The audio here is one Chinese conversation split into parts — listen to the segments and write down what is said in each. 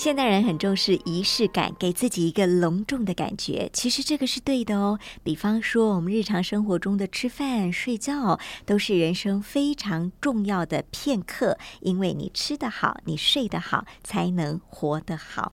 现代人很重视仪式感，给自己一个隆重的感觉。其实这个是对的哦。比方说，我们日常生活中的吃饭、睡觉，都是人生非常重要的片刻。因为你吃得好，你睡得好，才能活得好。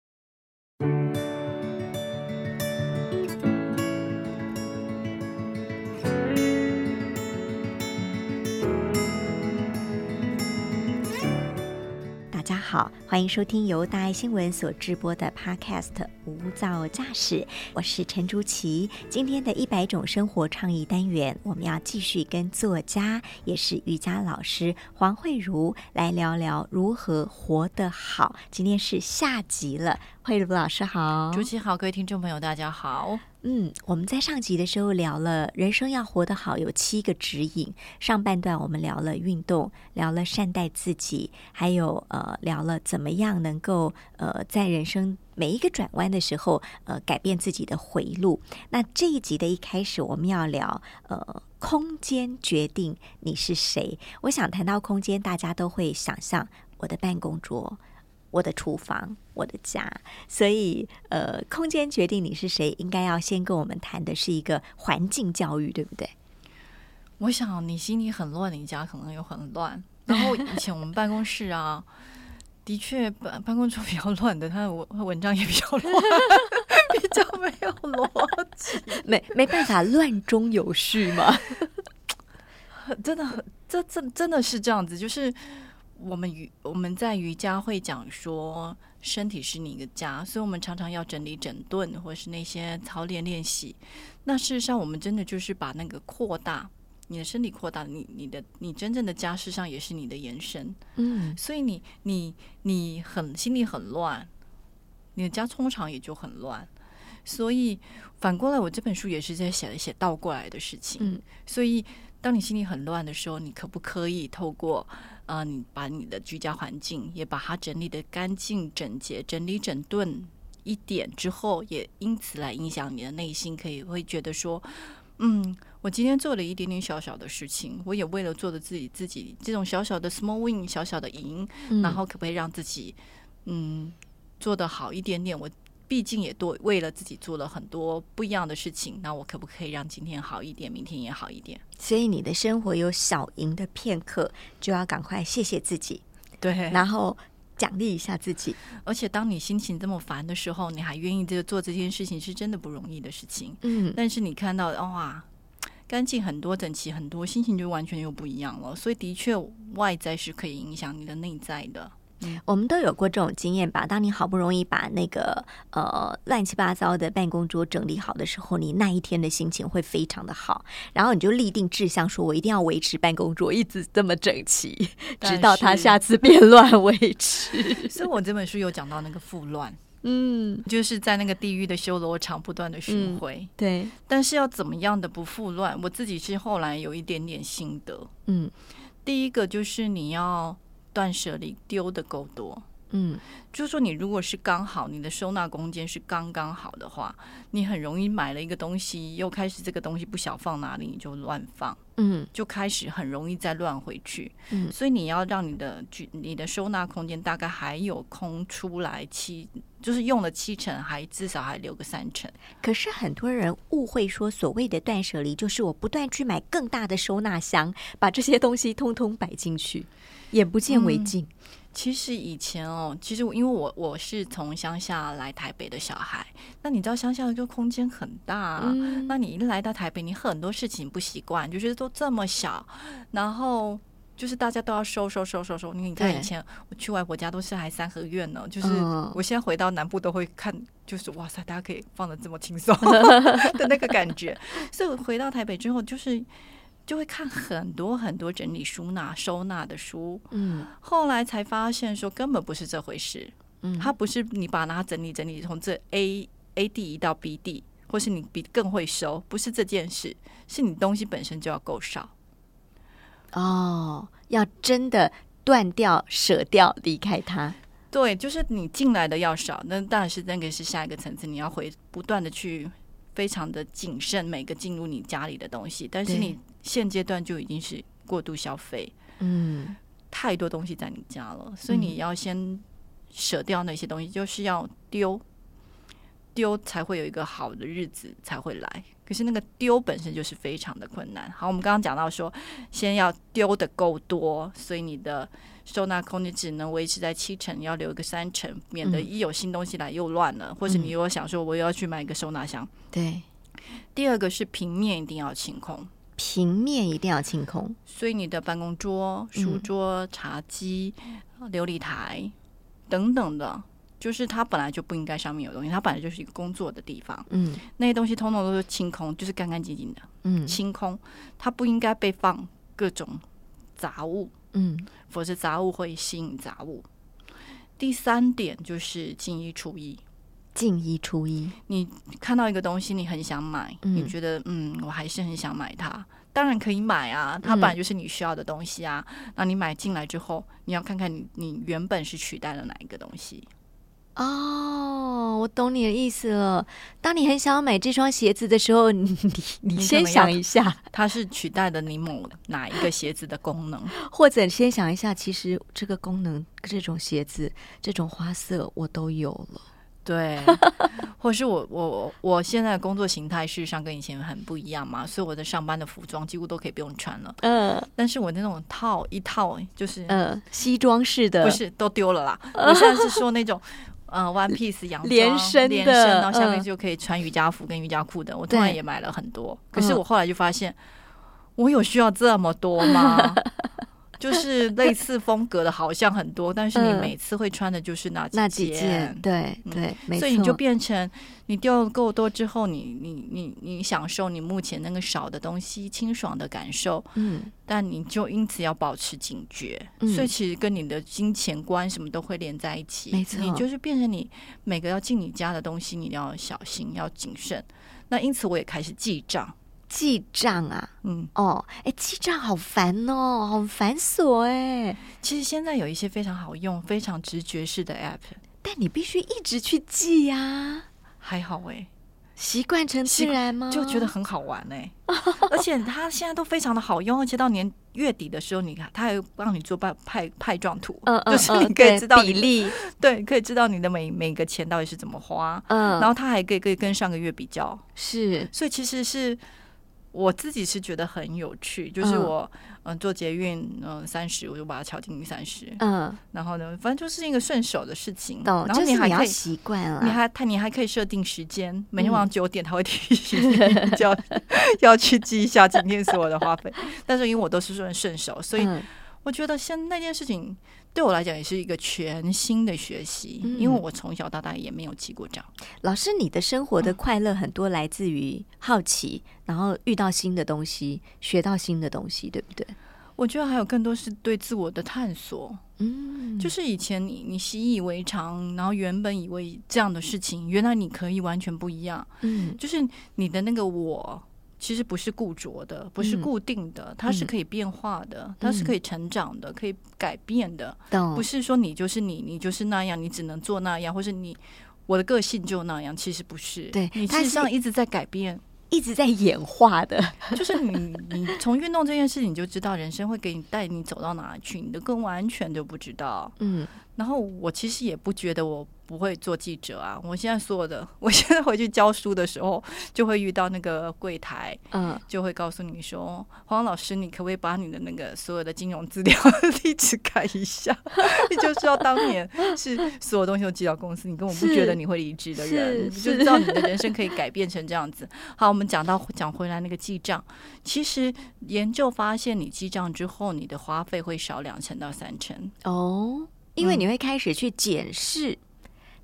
好，欢迎收听由大爱新闻所直播的 Podcast《无噪驾驶》，我是陈竹琪。今天的一百种生活倡议单元，我们要继续跟作家，也是瑜伽老师黄慧茹来聊聊如何活得好。今天是下集了，慧茹老师好，竹琪好，各位听众朋友大家好。嗯，我们在上集的时候聊了人生要活得好有七个指引。上半段我们聊了运动，聊了善待自己，还有呃聊了怎么样能够呃在人生每一个转弯的时候呃改变自己的回路。那这一集的一开始我们要聊呃空间决定你是谁。我想谈到空间，大家都会想象我的办公桌。我的厨房，我的家，所以呃，空间决定你是谁，应该要先跟我们谈的是一个环境教育，对不对？我想你心里很乱，你家可能又很乱。然后以前我们办公室啊，的确办办公桌比较乱的，他的文文章也比较乱，比较没有逻辑，没没办法乱中有序嘛。真的，这这真的是这样子，就是。我们瑜我们在瑜伽会讲说，身体是你的家，所以我们常常要整理整顿，或是那些操练练习。那事实上，我们真的就是把那个扩大你的身体，扩大你你的你真正的家，事实上也是你的延伸。嗯，所以你你你很心里很乱，你的家通常也就很乱。所以反过来，我这本书也是在写一写倒过来的事情。嗯，所以当你心里很乱的时候，你可不可以透过啊，你把你的居家环境也把它整理的干净整洁，整理整顿一点之后，也因此来影响你的内心，可以会觉得说，嗯，我今天做了一点点小小的事情，我也为了做的自己自己这种小小的 small win，小小的赢，然后可不可以让自己嗯做的好一点点？我。毕竟也多为了自己做了很多不一样的事情，那我可不可以让今天好一点，明天也好一点？所以你的生活有小赢的片刻，就要赶快谢谢自己，对，然后奖励一下自己。而且当你心情这么烦的时候，你还愿意这个做这件事情，是真的不容易的事情。嗯，但是你看到哇，干净很多、整齐很多，心情就完全又不一样了。所以的确，外在是可以影响你的内在的。我们都有过这种经验吧？当你好不容易把那个呃乱七八糟的办公桌整理好的时候，你那一天的心情会非常的好，然后你就立定志向，说我一定要维持办公桌一直这么整齐，直到它下次变乱为止。所以我这本书有讲到那个复乱，嗯，就是在那个地狱的修罗场不断的巡回，对。但是要怎么样的不复乱？我自己是后来有一点点心得，嗯，第一个就是你要。断舍离丢的够多，嗯，就是说你如果是刚好你的收纳空间是刚刚好的话，你很容易买了一个东西，又开始这个东西不晓放哪里，你就乱放，嗯，就开始很容易再乱回去，嗯，所以你要让你的你的收纳空间大概还有空出来七，就是用了七成，还至少还留个三成。可是很多人误会说，所谓的断舍离就是我不断去买更大的收纳箱，把这些东西通通摆进去。眼不见为净。其实以前哦，其实因为我我是从乡下来台北的小孩，那你知道乡下的就空间很大，那你一来到台北，你很多事情不习惯，就觉得都这么小，然后就是大家都要收收收收收。你看以前我去外婆家都是还三合院呢，就是我现在回到南部都会看，就是哇塞，大家可以放的这么轻松 的那个感觉。所以我回到台北之后，就是。就会看很多很多整理收纳收纳的书，嗯，后来才发现说根本不是这回事，嗯，它不是你把它整理整理从这 A A D 移到 B D，，或是你比更会收，不是这件事，是你东西本身就要够少，哦，要真的断掉、舍掉、离开它。对，就是你进来的要少，那当然是那个是下一个层次，你要回不断的去非常的谨慎每个进入你家里的东西，但是你现阶段就已经是过度消费，嗯太多东西在你家了，所以你要先舍掉那些东西，就是要丢，丢才会有一个好的日子才会来。可是那个丢本身就是非常的困难。好，我们刚刚讲到说，先要丢的够多，所以你的收纳空间只能维持在七成，要留个三成，免得嗯一有新东西来又乱了，或者你又想说我又要去买一个收纳箱。对，第二个是平面一定要清空。平面一定要清空。所以你的办公桌、书桌、茶几、琉璃台等等的，就是它本来就不应该上面有东西，它本来就是一个工作的地方，嗯。那些东西通通都是清空，就是干干净净的嗯。清空，它不应该被放各种杂物，嗯。否则杂物会吸引杂物。第三点就是进一出一，进一出一。你看到一个东西，你很想买，嗯你觉得嗯，我还是很想买它。当然可以买啊，它嗯本来就是你需要的东西啊。那你买进来之后，你要看看你你原本是取代了哪一个东西。哦，我懂你的意思了。当你很想要买这双鞋子的时候，你你先想一下，它是取代了你某哪一个鞋子的功能？或者先想一下，其实这个功能、这种鞋子、这种花色我都有了。对，或是我我我我现在的工作形态事实上跟以前很不一样嘛，所以我的上班的服装几乎都可以不用穿了。嗯但是我那种套一套就是嗯，西装式的不是都丢了啦。我现在是说那种。呃，one piece 洋装连身的连身，然后下面嗯就可以穿瑜伽服跟瑜伽裤的。我突然也买了很多，可是嗯我后来就发现，我有需要这么多吗？就是类似风格的，好像很多，但是你嗯每次会穿的就是那那几件，对嗯对，没错。所以你就变成你掉够多之后，你你你你享受你目前那个少的东西清爽的感受，嗯但你就因此要保持警觉，嗯所以其实跟你的金钱观什么都会连在一起。没错你就是变成你每个要进你家的东西，你要小心，要谨慎。那因此我也开始记账，记账啊，嗯，哦，哎，记账好烦哦，好繁琐哎。其实现在有一些非常好用、非常直觉式的 app，但你必须一直去记呀、还好哎、习惯成自然吗？就觉得很好玩哎、而且它现在都非常的好用，而且到年月底的时候，你看它还会帮你做派派派状图，嗯嗯，就是嗯你可以知道比例，对，可以知道你的每每个钱到底是怎么花，嗯，然后它还可以可以跟上个月比较，是。所以其实是我自己是觉得很有趣，就是嗯。我嗯、呃做捷运嗯三十，我就把它敲进三十，嗯，然后呢，反正就是一个顺手的事情，懂，然后你还可以。习惯了，你还它你还可以设定时间，每天晚嗯上九点他会提醒你就要要去记一下今天所有的花费。但是因为我都是顺顺手，所以嗯我觉得像那件事情对我来讲也是一个全新的学习，嗯因为我从小到大也没有记过账。老师，你的生活的快乐很多来自于好奇，然后遇到新的东西，学到新的东西，对不对？我觉得还有更多是对自我的探索，嗯，就是以前你你习以为常，然后原本以为这样的事情，原来你可以完全不一样。嗯就是你的那个我，其实不是固着的，不是嗯固定的，它是可以变化的，它是可以成长的，可以改变的，懂，不是说你就是你，你就是那样，你只能做那样，或是你我的个性就那样，其实不是。对你事实上一直在改变。一直在演化的，就是你，你从运动这件事，你就知道人生会给你带你走到哪里去，你的更完全都不知道。嗯然后我其实也不觉得我不会做记者啊，我现在所有的，我现在回去教书的时候，就会遇到那个柜台，嗯，就会告诉你说，黄老师，你可不可以把你的那个所有的金融资料 地址改一下？你就知道当年是所有东西都寄到公司，你根本不觉得你会离职的人，你就知道你的人生可以改变成这样子。好，我们讲到讲回来那个记账，其实研究发现，你记账之后，你的花费会少两成到三成。哦，因为嗯你会开始去检视、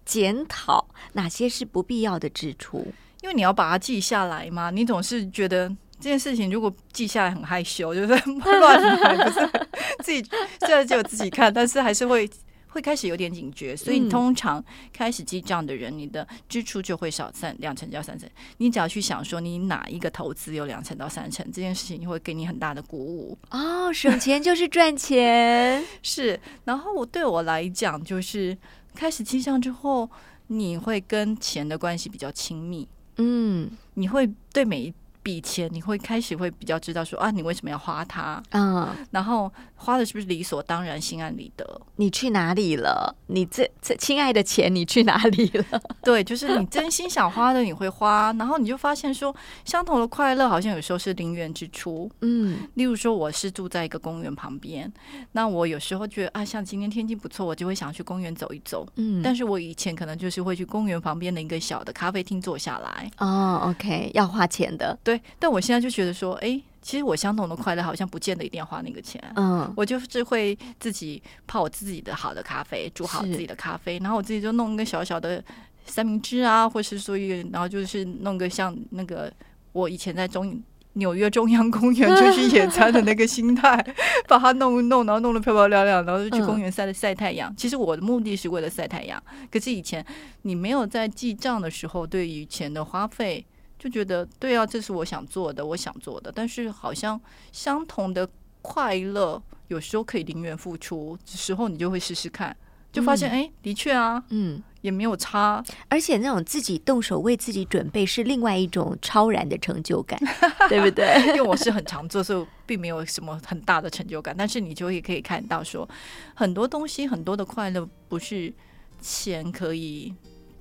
检讨哪些是不必要的支出。因为你要把它记下来嘛，你总是觉得这件事情如果记下来很害羞，就是 乱来，不是自己虽然只有自己看，但是还是会会开始有点警觉，所以嗯通常开始记账的人，你的支出就会少三两成到三成。你只要去想说，你哪一个投资有两成到三成，这件事情会给你很大的鼓舞。哦，省钱就是赚钱。是，然后我对我来讲，就是开始记账之后，你会跟钱的关系比较亲密，嗯。你会对每一笔钱，你会开始会比较知道说啊，你为什么要花它，嗯，然后花的是不是理所当然、心安理得？你去哪里了？你这这亲爱的钱，你去哪里了？对，就是你真心想花的，你会花，然后你就发现说，相同的快乐好像有时候是零元支出。嗯例如说，我是住在一个公园旁边，那我有时候觉得啊，像今天天气不错，我就会想去公园走一走。嗯，但是我以前可能就是会去公园旁边的一个小的咖啡厅坐下来，哦，OK，要花钱的。对。但我现在就觉得说，哎，其实我相同的快乐好像不见得一定要花那个钱。嗯我就是会自己泡我自己的好的咖啡，煮好自己的咖啡，然后我自己就弄一个小小的三明治啊，或是说一个，然后就是弄个像那个我以前在中纽约中央公园就去野餐的那个心态，把它弄一弄，然后弄得漂漂亮亮，然后就去嗯公园晒晒太阳。其实我的目的是为了晒太阳，可是以前你没有在记账的时候，对于钱的花费。就觉得对啊，这是我想做的，我想做的，但是好像相同的快乐，有时候可以零元付出，时候你就会试试看，就发现嗯。哎、诶的确啊，嗯，也没有差，而且那种自己动手为自己准备是另外一种超然的成就感，对不对？因为我是很常做，所以并没有什么很大的成就感。但是你就会可以看到说，很多东西，很多的快乐不是钱可以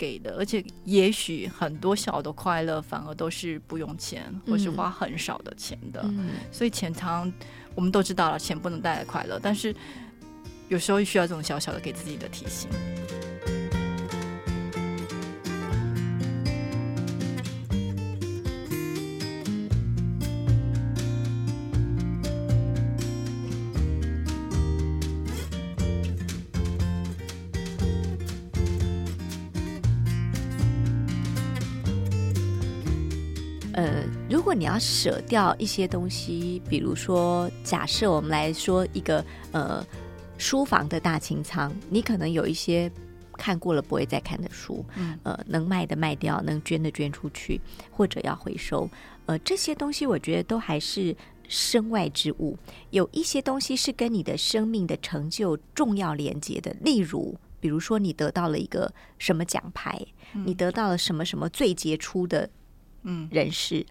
给的，而且也许很多小的快乐反而都是不用钱，或是嗯花很少的钱的。嗯所以钱常我们都知道了，钱不能带来快乐，但是有时候需要这种小小的给自己的提醒。要舍掉一些东西，比如说，假设我们来说一个呃书房的大清仓，你可能有一些看过了不会再看的书，嗯呃，能卖的卖掉，能捐的捐出去，或者要回收，呃，这些东西我觉得都还是身外之物。有一些东西是跟你的生命的成就重要连接的，例如。比如说，你得到了一个什么奖牌，你得到了什么什么最杰出的嗯，人士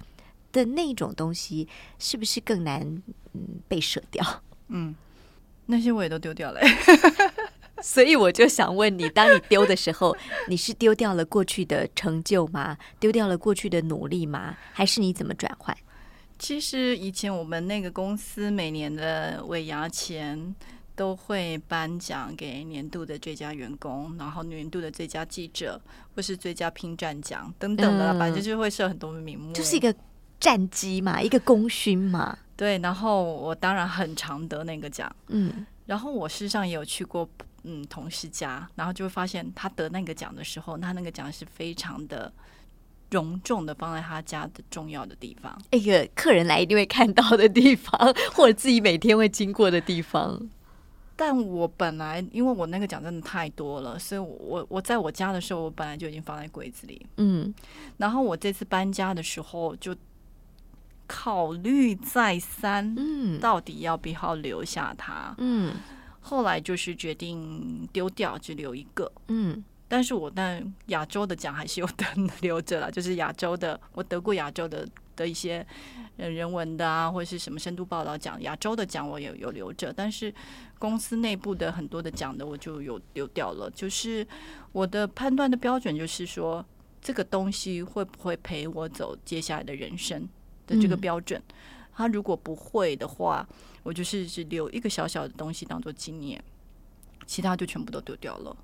的那种东西，是不是更难嗯被舍掉？嗯，那些我也都丢掉了。所以我就想问你，当你丢的时候，你是丢掉了过去的成就吗？丢掉了过去的努力吗？还是你怎么转换？其实以前我们那个公司每年的尾牙前都会颁奖给年度的最佳员工，然后年度的最佳记者，或是最佳拼战奖等等的反正就是会设很多名目，就是一个战绩嘛，一个功勋嘛。对。然后我当然很常得那个奖，嗯然后我事实上也有去过嗯同事家，然后就会发现他得那个奖的时候，他那个奖是非常的隆重的放在他家的重要的地方。一个客人来一定会看到的地方，或者自己每天会经过的地方。但我本来因为我那个奖真的太多了，所以我我我在我家的时候，我本来就已经放在柜子里。嗯然后我这次搬家的时候，就考虑再三，嗯到底要不要留下它。嗯后来就是决定丢掉，只留一个。嗯但是我但亚洲的奖还是有得留着了，就是亚洲的，我得过亚洲的的一些呃人文的啊，或者是什么深度报道奖，亚洲的奖我也有留着，但是公司内部的很多的奖的我就有丢掉了。就是我的判断的标准就是说，这个东西会不会陪我走接下来的人生的这个嗯标准。他如果不会的话，我就是只留一个小小的东西当做纪念，其他就全部都丢掉了。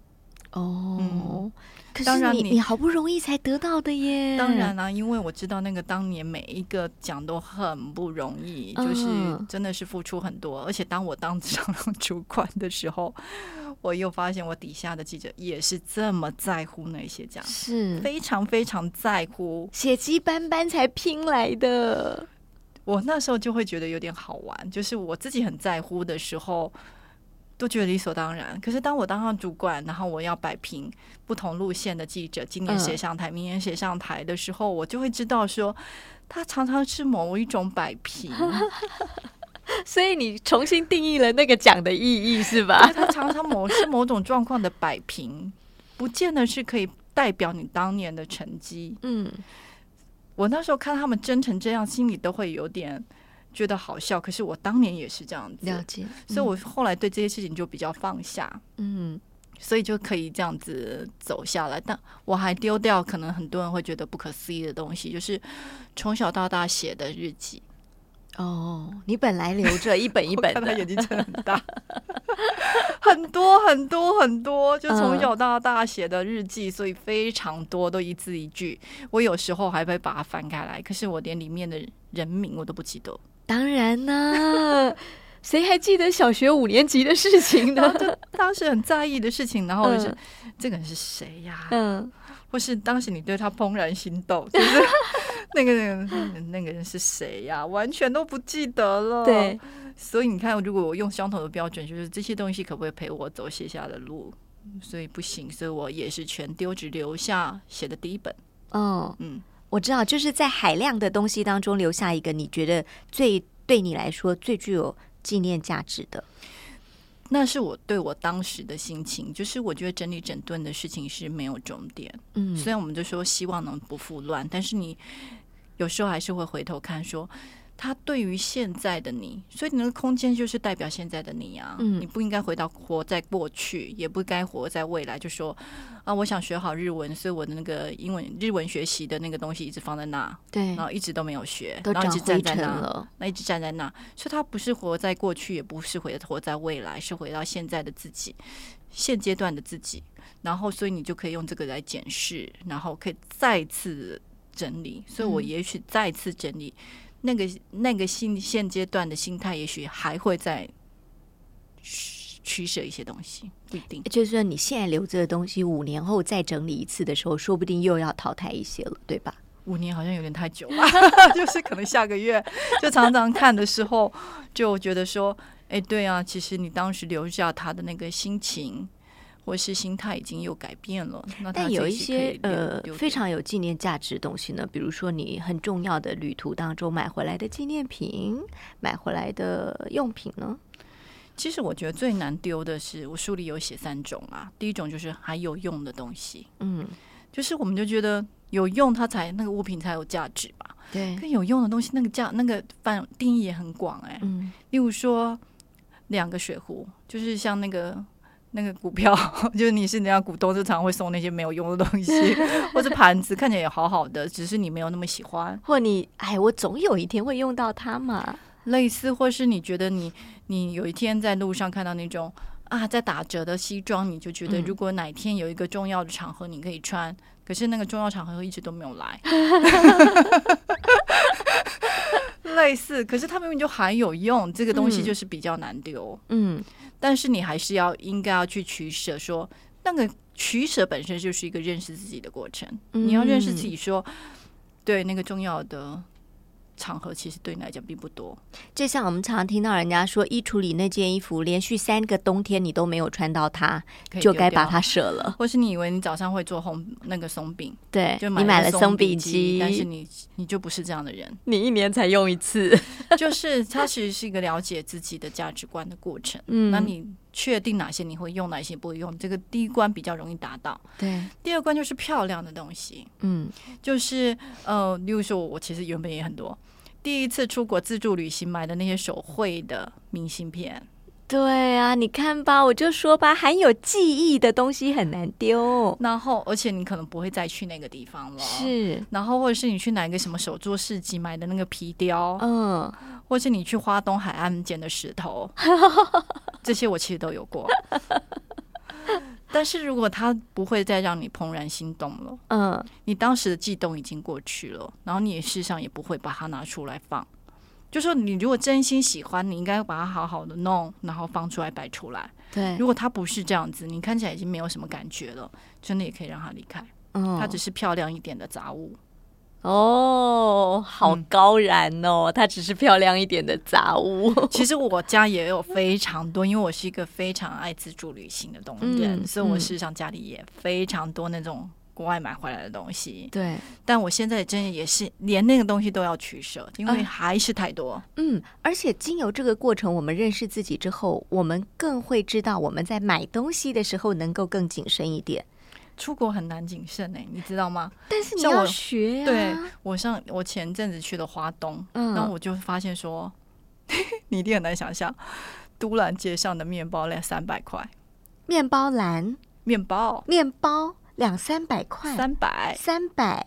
哦嗯，可是你你你好不容易才得到的耶。当然啦、因为我知道那个当年每一个奖都很不容易，就是嗯真的是付出很多。而且当我当上主管的时候，我又发现我底下的记者也是这么在乎那些奖，是非常非常在乎。血迹斑斑才拼来的。我那时候就会觉得有点好玩，就是我自己很在乎的时候，都觉得理所当然。可是当我当上主管，然后我要摆平不同路线的记者，今年谁上台，明年谁上台的时候，我就会知道说，他常常是某一种摆平。所以你重新定义了那个奖的意义是吧？它常常某是某种状况的摆平，不见得是可以代表你当年的成绩。嗯，我那时候看他们争成这样，心里都会有点觉得好笑。可是我当年也是这样子，了解。所以我后来对这些事情就比较放下。嗯，所以就可以这样子走下来。但我还丢掉可能很多人会觉得不可思议的东西，就是从小到大写的日记。哦，你本来留着一本一本的，眼睛真的很大，很多很多很多，就从小到大写的日记，所以非常多，都一字一句。我有时候还会把它翻开来，可是我连里面的人名我都不记得。当然呢，谁还记得小学五年级的事情呢？当时很在意的事情，然后就是这个人是谁呀？嗯，或是当时你对他怦然心动，就是。那个人，那个人是谁呀？完全都不记得了。对，所以你看，如果我用相同的标准，就是这些东西可不可以陪我走写下的路？所以不行，所以我也是全丢，只留下写的第一本。嗯嗯，我知道，就是在海量的东西当中留下一个你觉得最对你来说最具有纪念价值的。那是我对我当时的心情，就是我觉得整理整顿的事情是没有终点。嗯，虽然我们就说希望能不复乱，但是你有时候还是会回头看说。他对于现在的你，所以你那个空间就是代表现在的你啊。嗯，你不应该回到活在过去，也不该活在未来。就说啊，我想学好日文，所以我的那个英文日文学习的那个东西一直放在那，对，然后一直都没有学，然后一直站在。那一直站在那，所以他不是活在过去，也不是回活在未来，是回到现在的自己，现阶段的自己。然后，所以你就可以用这个来检视，然后可以再次整理。所以我也许再次整理。那个那个现现阶段的心态，也许还会再取舍一些东西，不一定。就是说，你现在留着的东西，五年后再整理一次的时候，说不定又要淘汰一些了，对吧？五年好像有点太久了，就是可能下个月就常常看的时候，就觉得说，哎，对啊，其实你当时留下他的那个心情。或是心态已经又改变了，但有一些呃非常有纪念价值的东西呢，比如说你很重要的旅途当中买回来的纪念品、买回来的用品呢。其实我觉得最难丢的是，我书里有写三种啊。第一种就是还有用的东西，嗯，就是我们就觉得有用，它才那个物品才有价值吧。对，更有用的东西，那个价那个范定义也很广哎。嗯，例如说两个水壶，就是像那个。那个股票 就是你是人家股东，就常会送那些没有用的东西，或者盘子看起来也好好的，只是你没有那么喜欢，或你哎，我总有一天会用到它嘛。类似，或是你觉得你你有一天在路上看到那种啊在打折的西装，你就觉得如果哪天有一个重要的场合你可以穿，可是那个重要场合一直都没有来。类似，可是它明明就还有用，这个东西就是比较难丢。嗯。但是你还是要应该要去取舍，说那个取舍本身就是一个认识自己的过程。你要认识自己，说对那个重要的。场合其实对你来讲并不多，就像我们常常听到人家说，衣橱里那件衣服连续三个冬天你都没有穿到它，就该把它舍了。或是你以为你早上会做红那个松饼，对，就你买了松饼机，但是你你就不是这样的人，你一年才用一次，就是它其实是一个了解自己的价值观的过程。嗯，那你确定哪些你会用，哪些不会用，这个第一关比较容易达到。对，第二关就是漂亮的东西。嗯，就是呃，例如说我其实原本也很多。第一次出国自助旅行买的那些手绘的明信片，对啊，你看吧，我就说吧，含有记忆的东西很难丢。然后，而且你可能不会再去那个地方了。是，然后或者是你去哪一个什么手作市集买的那个皮雕，嗯，或是你去花东海岸捡的石头，这些我其实都有过。但是如果他不会再让你怦然心动了，嗯，你当时的悸动已经过去了，然后你也事实上也不会把它拿出来放。就说你如果真心喜欢，你应该把它好好的弄，然后放出来摆出来。对，如果他不是这样子，你看起来已经没有什么感觉了，真的也可以让他离开。嗯，它只是漂亮一点的杂物。哦，好嗯高燃哦！它只是漂亮一点的杂物。其实我家也有非常多，因为我是一个非常爱自助旅行的东人，嗯所以我嗯事实上家里也非常多那种国外买回来的东西。对，但我现在真的也是连那个东西都要取舍，因为啊还是太多。嗯，而且经由这个过程，我们认识自己之后，我们更会知道我们在买东西的时候能够更谨慎一点。出国很难谨慎哎、你知道吗？但是你要学呀、对我上我前阵子去了花东，嗯然后我就发现说，你一定很难想象，都兰街上的面包量三百块，面包篮、面包面包两三百块，三百，三百，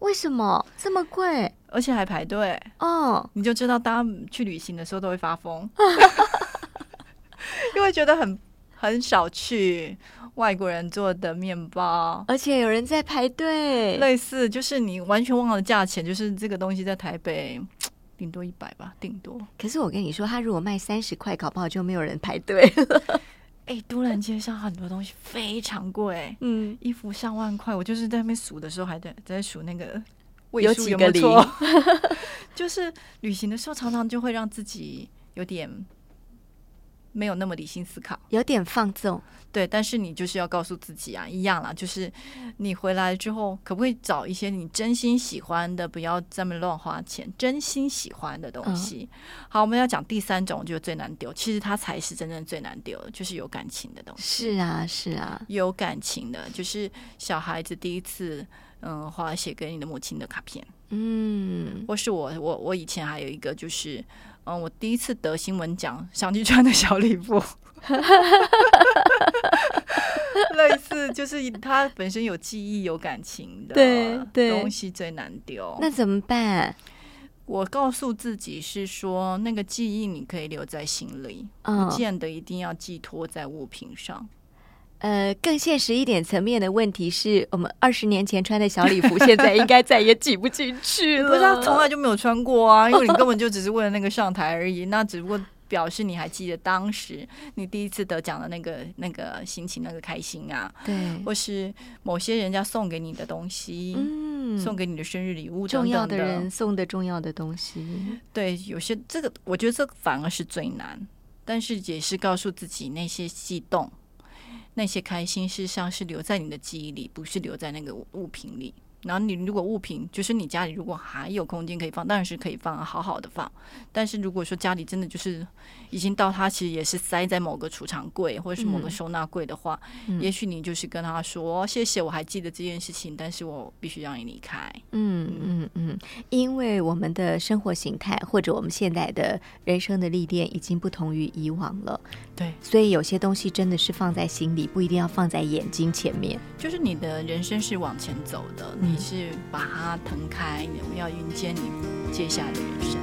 为什么这么贵？而且还排队，哦，你就知道大家去旅行的时候都会发疯，因为觉得很很少去外国人做的面包。而且有人在排队。类似就是你完全忘了价钱，就是这个东西在台北顶多一百吧，顶多。可是我跟你说，他如果卖三十块，搞不好就没有人排队了。哎、都兰街上很多东西非常贵，嗯，衣服上万块，我就是在那边数的时候还在在数那个位数有几个有没有错。就是旅行的时候，常常就会让自己有点没有那么理性思考。有点放纵。对，但是你就是要告诉自己啊，一样啦，就是你回来之后，可不可以找一些你真心喜欢的，不要这么乱花钱，真心喜欢的东西。好，我们要讲第三种，我觉得最难丢，其实它才是真正最难丢的，就是有感情的东西。是啊，是啊，有感情的，就是小孩子第一次嗯画写给你的母亲的卡片，嗯，或是我我我以前还有一个就是嗯我第一次得新闻奖想去穿的小礼服。类似就是它本身有记忆、有感情的对对东西最难丢。那怎么办？我告诉自己是说，那个记忆你可以留在心里，嗯不见得一定要寄托在物品上。呃，更现实一点层面的问题是我们二十年前穿的小礼服，现在应该再也挤不进去了。不是他从来就没有穿过啊，因为你根本就只是为了那个上台而已。那只不过表示你还记得当时你第一次得奖的那个那个心情、那个开心啊，对，或是某些人家送给你的东西，嗯，送给你的生日礼物等等重要的的人送的重要的东西。对，有些这个我觉得这反而是最难，但是也是告诉自己那些悸动、那些开心，事实上是留在你的记忆里，不是留在那个物品里。然后你如果物品就是你家里如果还有空间可以放，当然是可以放啊，好好的放。但是如果说家里真的就是已经到它其实也是塞在某个储藏柜或者是某个嗯收纳柜的话，嗯也许你就是跟他说谢谢，我还记得这件事情，但是我必须让你离开。嗯嗯嗯，因为我们的生活形态或者我们现在的人生的历练已经不同于以往了，对，所以有些东西真的是放在心里，不一定要放在眼睛前面。就是你的人生是往前走的，嗯你是把它腾开，你要迎接你接下来的人生。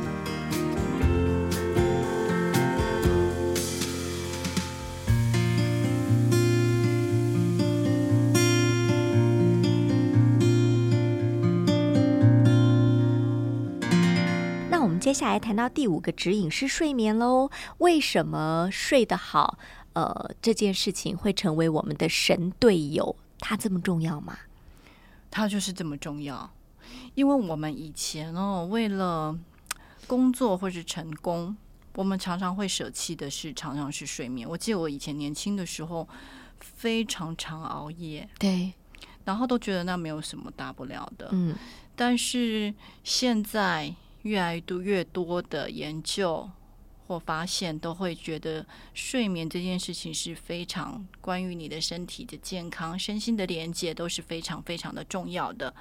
那我们接下来谈到第五个指引是睡眠喽。为什么睡得好，呃，这件事情会成为我们的神队友？它这么重要吗？它就是这么重要，因为我们以前哦，为了工作或是成功，我们常常会舍弃的是常常是睡眠。我记得我以前年轻的时候，非常常熬夜，对，然后都觉得那没有什么大不了的。嗯但是现在越来越多越多的研究或发现，都会觉得睡眠这件事情是非常关于你的身体的健康、身心的连接都是非常非常的重要的。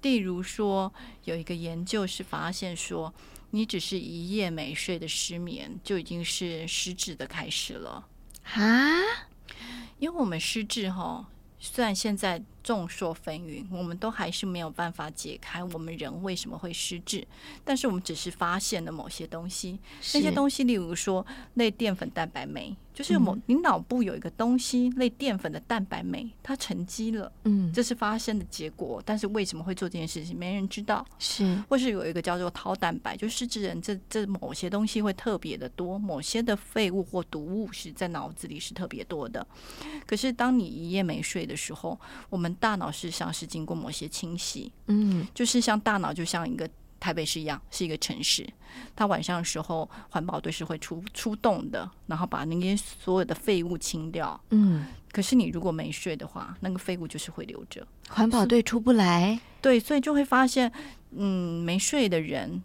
例如说，有一个研究是发现说，你只是一夜没睡的失眠，就已经是失智的开始了。啊，因为我们失智哈，虽然现在众说纷纭，我们都还是没有办法解开我们人为什么会失智，但是我们只是发现了某些东西，那些东西，例如说类淀粉蛋白酶，就是某、你脑部有一个东西类淀粉的蛋白酶，它沉积了，嗯，这是发生的结果，但是为什么会做这件事情，没人知道。是或是有一个叫做掏蛋白，就失智人这这某些东西会特别的多，某些的废物或毒物是在脑子里是特别多的。可是当你一夜没睡的时候，我们们大脑事实上是经过某些清洗，嗯就是像大脑就像一个台北市一样，是一个城市。它晚上的时候，环保队是会出出动的，然后把那些所有的废物清掉。嗯，可是你如果没睡的话，那个废物就是会留着。环保队出不来，对，所以就会发现，嗯，没睡的人，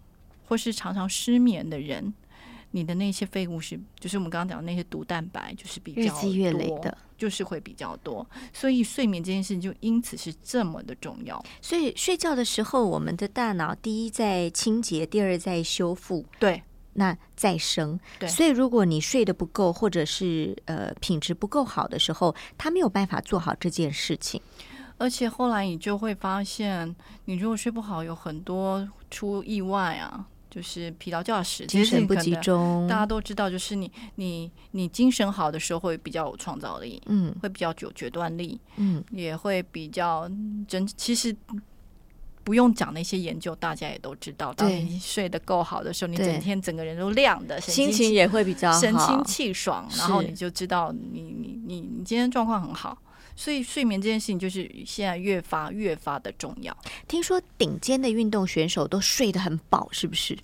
或是常常失眠的人，你的那些废物是，就是我们刚刚讲的那些毒蛋白，就是比较日积月累多的。就是会比较多。所以睡眠这件事情就因此是这么的重要。所以睡觉的时候，我们的大脑第一在清洁，第二在修复，对，那再生。对所以如果你睡得不够，或者是呃品质不够好的时候，他没有办法做好这件事情。而且后来你就会发现，你如果睡不好，有很多出意外啊，就是疲劳驾驶，精神不集中，大家都知道，就是你你你精神好的时候会比较有创造力，嗯会比较有决断力，嗯，也会比较真。其实不用讲那些研究，大家也都知道，当你睡得够好的时候，你整天整个人都亮的，神心情也会比较，神清气爽，然后你就知道你你你你今天状况很好。所以睡眠这件事情就是现在越发越发的重要。听说顶尖的运动选手都睡得很饱，是不是？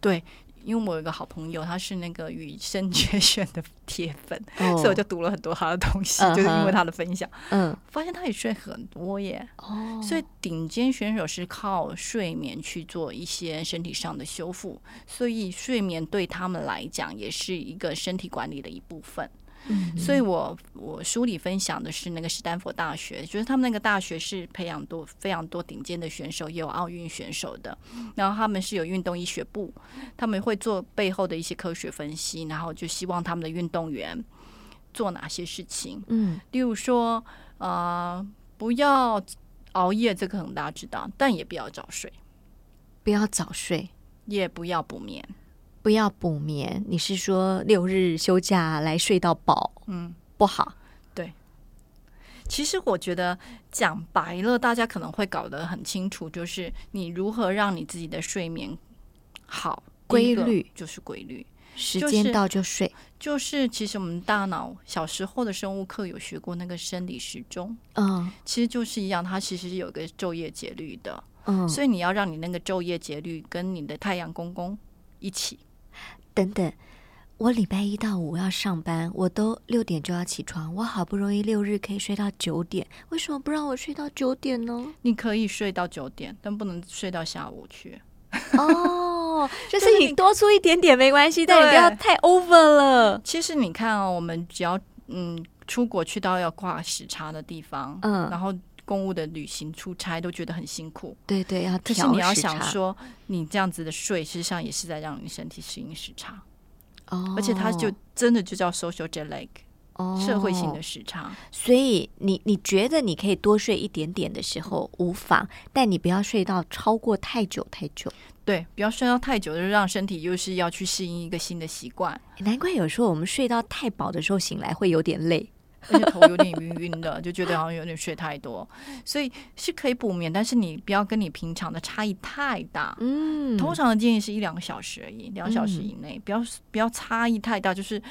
对，因为我有一个好朋友，他是那个羽生结弦的铁粉，哦 所以我就读了很多他的东西，就是因为他的分享，嗯发现他也睡很多耶。哦，所以顶尖选手是靠睡眠去做一些身体上的修复，所以睡眠对他们来讲也是一个身体管理的一部分。嗯所以我我书里分享的是那个史丹佛大学，就是他们那个大学是培养多非常多顶尖的选手，也有奥运选手的。然后他们是有运动医学部，他们会做背后的一些科学分析，然后就希望他们的运动员做哪些事情，嗯例如说呃不要熬夜，这个可能大家知道，但也不要早睡，不要早睡，也不要不眠。不要补眠。你是说六日休假来睡到饱嗯，不好？对其实我觉得讲白了，大家可能会搞得很清楚，就是你如何让你自己的睡眠好规律就是规律。时间就是到就睡。就是其实我们大脑小时候的生物课有学过那个生理时钟，嗯其实就是一样，它其实是有个昼夜节律的，嗯，所以你要让你那个昼夜节律跟你的太阳公公一起。等等，我礼拜一到五要上班，我都六点就要起床，我好不容易六日可以睡到九点，为什么不让我睡到九点呢？你可以睡到九点，但不能睡到下午去。哦，就就是是你你多出一点点没关系，但你不要太 over 了。其实你看哦，我们只要嗯出国去到要挂时差的地方，嗯然后公务的旅行出差都觉得很辛苦。对对，要可是调你要想说，你这样子的睡，事实上也是在让你身体适应时差，哦，而且它就真的就叫 social jet lag，、哦社会性的时差。所以你你觉得你可以多睡一点点的时候无妨，但你不要睡到超过太久太久。对，不要睡到太久，就是让身体又是要去适应一个新的习惯，难怪有时候我们睡到太饱的时候醒来会有点累。而且头有点晕晕的，就觉得好像有点睡太多，所以是可以补眠，但是你不要跟你平常的差异太大。嗯，通常的建议是一两个小时而已，两小时以内，不要不要差异太大。就是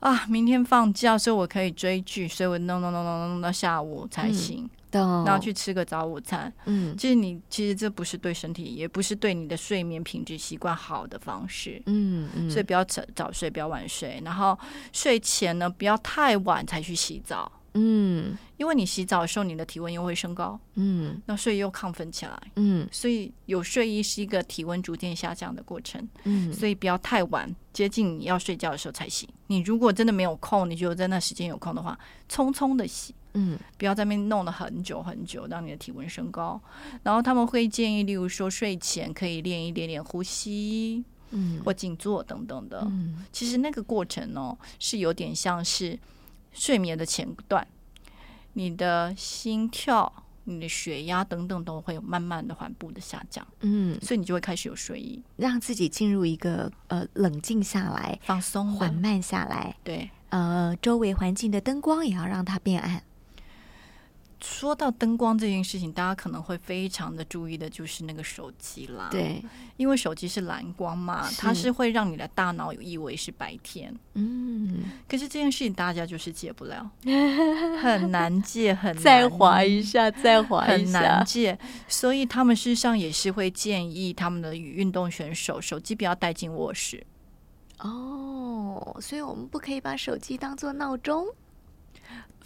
啊，明天放假，所以我可以追剧，所以我弄弄弄弄弄到下午才行，懂，然后去吃个早午餐。嗯其实你其实这不是对身体，也不是对你的睡眠品质习惯好的方式。嗯嗯，所以不要早早睡，不要晚睡，然后睡前呢不要太晚才去洗澡，嗯因为你洗澡的时候你的体温又会升高，嗯。那睡又亢奋起来，嗯。所以有睡意是一个体温逐渐下降的过程。嗯，所以不要太晚，接近你要睡觉的时候才洗。你如果真的没有空，你就在那时间有空的话，匆匆的洗，嗯。不要在那边弄了很久很久，让你的体温升高。然后他们会建议，例如说睡前可以练一点点呼吸嗯。或静坐等等的。嗯。其实那个过程哦，是有点像是睡眠的前段，你的心跳、你的血压等等都会有慢慢的缓步的下降，嗯，所以你就会开始有睡意，让自己进入一个呃冷静下来、放松缓慢下来，对。呃，周围环境的灯光也要让它变暗。说到灯光这件事情，大家可能会非常的注意的，就是那个手机啦。，对，因为手机是蓝光嘛，是。它是会让你的大脑有以为是白天。嗯，可是这件事情大家就是戒不了，很难戒，很难再滑一下，再滑一下。很难下，戒，所以他们事实上也是会建议他们的运动选手手机不要带进卧室。哦，所以我们不可以把手机当做闹钟，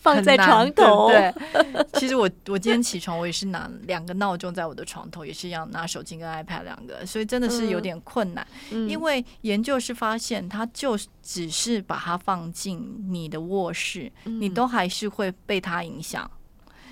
放在床头，对对，其实我我今天起床，我也是拿两个闹钟在我的床头，也是一样拿手机跟 iPad 两个，所以真的是有点困难。嗯因为研究是发现，它就只是把它放进你的卧室，你嗯都还是会被它影响。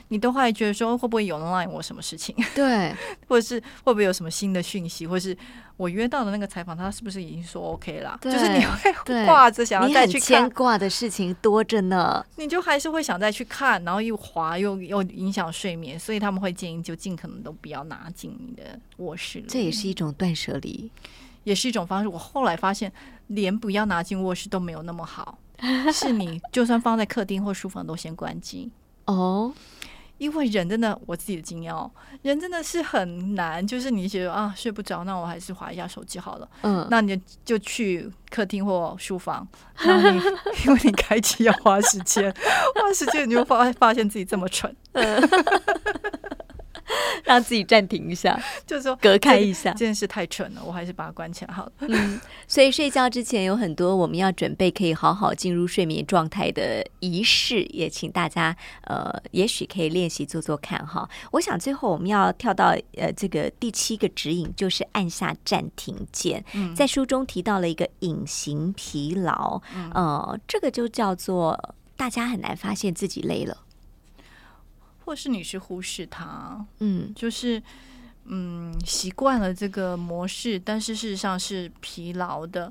你都会觉得说会不会有人赖我什么事情，对，或者是会不会有什么新的讯息，或是我约到的那个采访，他是不是已经说 OK 了？就是你会挂着想要再去看挂的事情多着呢。你就还是会想再去看，然后又滑又又影响睡眠，所以他们会建议就尽可能都不要拿进你的卧室里。这也是一种断舍离。也是一种方式。我后来发现，连不要拿进卧室都没有那么好，是你就算放在客厅或书房都先关机。哦，因为人真的，我自己的经验哦，人真的是很难，就是你觉得啊睡不着，那我还是划一下手机好了。嗯，那你就就去客厅或书房，然后你 因为你开机要花时间，花时间你就发发现自己这么蠢，让自己暂停一下，就是说隔开一下这。件事太蠢了，我还是把它关起来好了。嗯，所以睡觉之前有很多我们要准备可以好好进入睡眠状态的仪式，也请大家呃，也许可以练习做做看哈。我想最后我们要跳到呃这个第七个指引，就是按下暂停键。嗯在书中提到了一个隐形疲劳，呃，这个就叫做大家很难发现自己累了。或是你是忽视它，嗯就是嗯习惯了这个模式，但是事实上是疲劳的。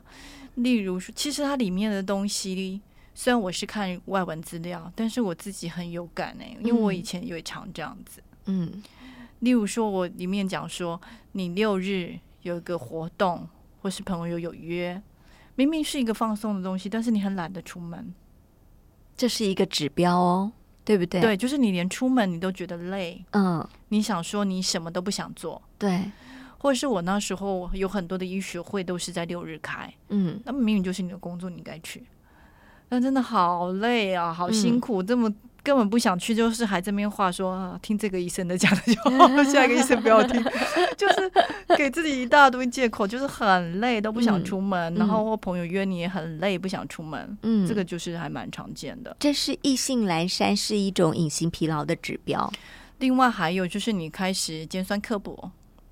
例如说，其实它里面的东西，虽然我是看外文资料，但是我自己很有感哎、因为我以前也常这样子。嗯例如说，我里面讲说，你六日有一个活动，或是朋友有约，明明是一个放松的东西，但是你很懒得出门。这是一个指标哦，对不对？，对，就是你连出门你都觉得累，嗯，你想说你什么都不想做。对，或者是我那时候有很多的医学会都是在六日开，嗯。那明明就是你的工作，你应该去，但真的好累啊，好辛苦，这么根本不想去，就是还这边话说啊，听这个医生的讲的就好，下一个医生不要听，就是给自己一大堆借口，就是很累都不想出门，嗯然后或朋友约你也很累不想出门，嗯，这个就是还蛮常见的。这是意兴阑珊，是一种隐形疲劳的指标另外还有就是你开始尖酸刻薄，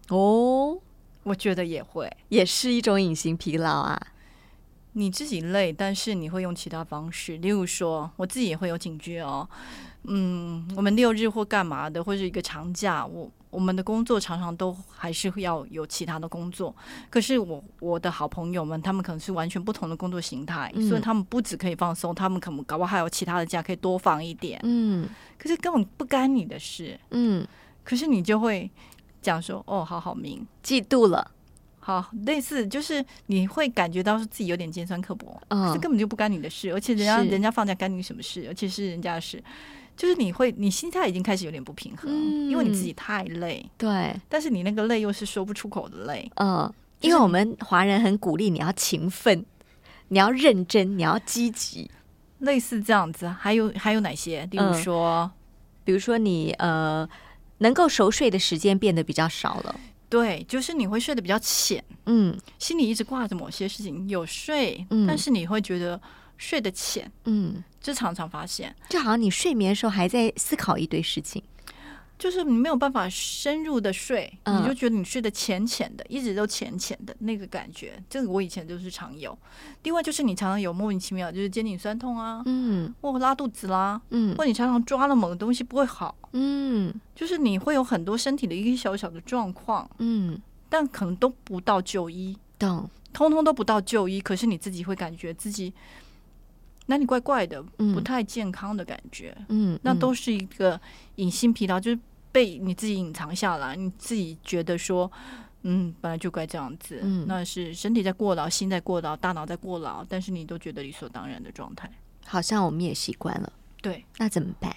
哦，我觉得也会。也是一种隐形疲劳啊。你自己累，但是你会用其他方式，例如说，我自己也会有警觉哦。嗯，我们六日或干嘛的，或者一个长假，我我们的工作常常都还是要有其他的工作。可是我我的好朋友们，他们可能是完全不同的工作形态，嗯所以他们不止可以放松，他们可能搞不好还有其他的假可以多放一点。嗯可是根本不干你的事，嗯，可是你就会讲说，哦，好好明。嫉妒了。好，类似就是你会感觉到是自己有点尖酸刻薄，嗯这根本就不干你的事，而且人家人家放假干你什么事？而且是人家的事，就是你会你心态已经开始有点不平衡，嗯因为你自己太累，对，但是你那个累又是说不出口的累。嗯，就是因为我们华人很鼓励你要勤奋，你要认真，你要积极。类似这样子，还有还有哪些？比如嗯说，比如说你呃，能够熟睡的时间变得比较少了。对，就是你会睡得比较浅，嗯心里一直挂着某些事情，有睡，嗯但是你会觉得睡得浅，嗯，这常常发现。就好像你睡眠的时候还在思考一堆事情。就是你没有办法深入的睡，嗯你就觉得你睡得浅浅的，一直都浅浅的那个感觉。这个我以前就是常有。另外就是你常常有莫名其妙，就是肩颈酸痛啊，嗯或拉肚子啦，嗯或你常常抓了某个东西不会好，嗯就是你会有很多身体的一个小小的状况，嗯，但可能都不到就医，等。通通都不到就医，可是你自己会感觉自己哪里怪怪的，嗯不太健康的感觉。嗯，嗯那都是一个隐性疲劳，就是被你自己隐藏下来，你自己觉得说，嗯，本来就该这样子，嗯那是身体在过劳，心在过劳，大脑在过劳，但是你都觉得理所当然的状态。好像我们也习惯了。对，那怎么办？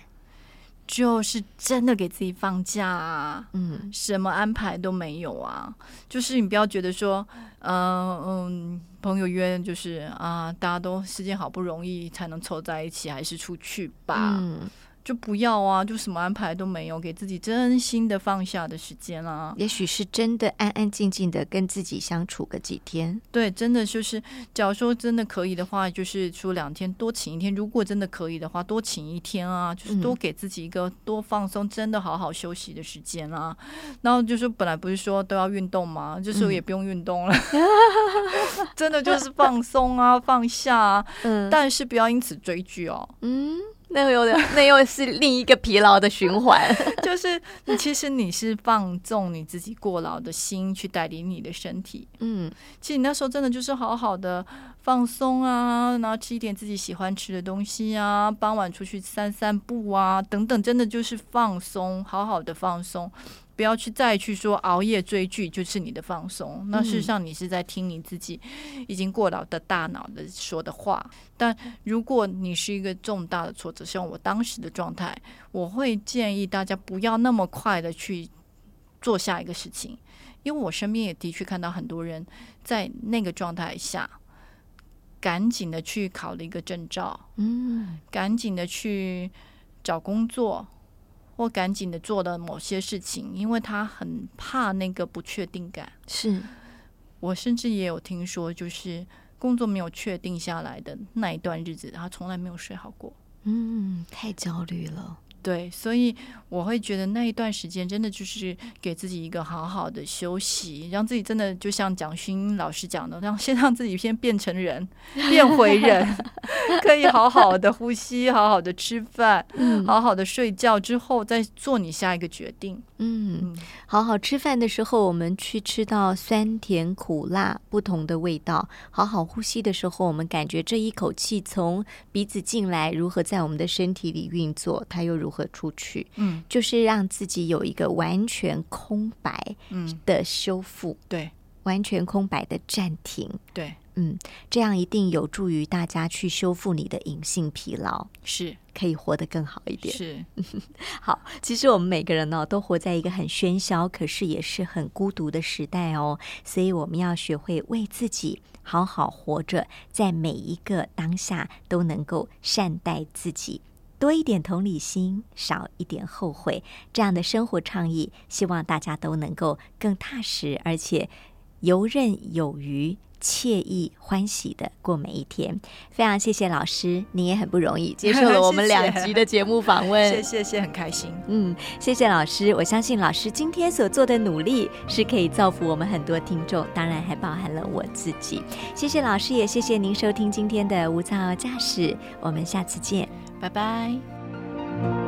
就是真的给自己放假啊，嗯什么安排都没有啊。就是你不要觉得说，嗯、嗯，朋友约就是啊，大家都时间好不容易才能凑在一起，还是出去吧。嗯，就不要啊，就什么安排都没有，给自己真心的放下的时间啊。也许是真的安安静静的跟自己相处个几天。对，真的就是，假如说真的可以的话，就是说两天，多请一天。如果真的可以的话，多请一天啊，就是多嗯给自己一个多放松、真的好好休息的时间啊。然后就是本来不是说都要运动吗？就是嗯也不用运动了，真的就是放松啊，放下啊。嗯但是不要因此追剧哦。嗯，那又那又是另一个疲劳的循环。就是你其实你是放纵你自己过劳的心去带领你的身体。嗯其实你那时候真的就是好好的放松啊，然后吃一点自己喜欢吃的东西啊，傍晚出去散散步啊，等等，真的就是放松，好好的放松。不要去再去说熬夜追剧就是你的放松，那事实上你是在听你自己已经过劳的大脑的说的话。但如果你是一个重大的挫折，像我当时的状态，我会建议大家不要那么快的去做下一个事情，因为我身边也的确看到很多人在那个状态下，赶紧的去考了一个证照，嗯。赶紧的去找工作，或赶紧的做了某些事情，因为他很怕那个不确定感。是我甚至也有听说，就是工作没有确定下来的那一段日子，他从来没有睡好过。嗯，太焦虑了。对，所以我会觉得那一段时间真的就是给自己一个好好的休息，让自己真的就像蒋勋老师讲的，让先让自己先变成人，变回人，可以好好的呼吸，好好的吃饭，嗯好好的睡觉之后再做你下一个决定。嗯，嗯，好好吃饭的时候，我们去吃到酸甜苦辣不同的味道；好好呼吸的时候，我们感觉这一口气从鼻子进来，如何在我们的身体里运作，它又如何出去，嗯就是让自己有一个完全空白嗯，的修复，对完全空白的暂停。对，嗯，这样一定有助于大家去修复你的隐性疲劳，是可以活得更好一点。是，好，其实我们每个人呢、都活在一个很喧嚣，可是也是很孤独的时代哦。所以我们要学会为自己好好活着，在每一个当下都能够善待自己。多一点同理心，少一点后悔，这样的生活倡议，希望大家都能够更踏实，而且游刃有余、惬意欢喜的过每一天。非常谢谢老师，你也很不容易，接受了我们谢谢两集的节目访问。谢谢谢，很开心。嗯，谢谢老师。我相信老师今天所做的努力是可以造福我们很多听众，当然还包含了我自己。谢谢老师，也谢谢您收听今天的无噪驾驶。我们下次见。拜拜。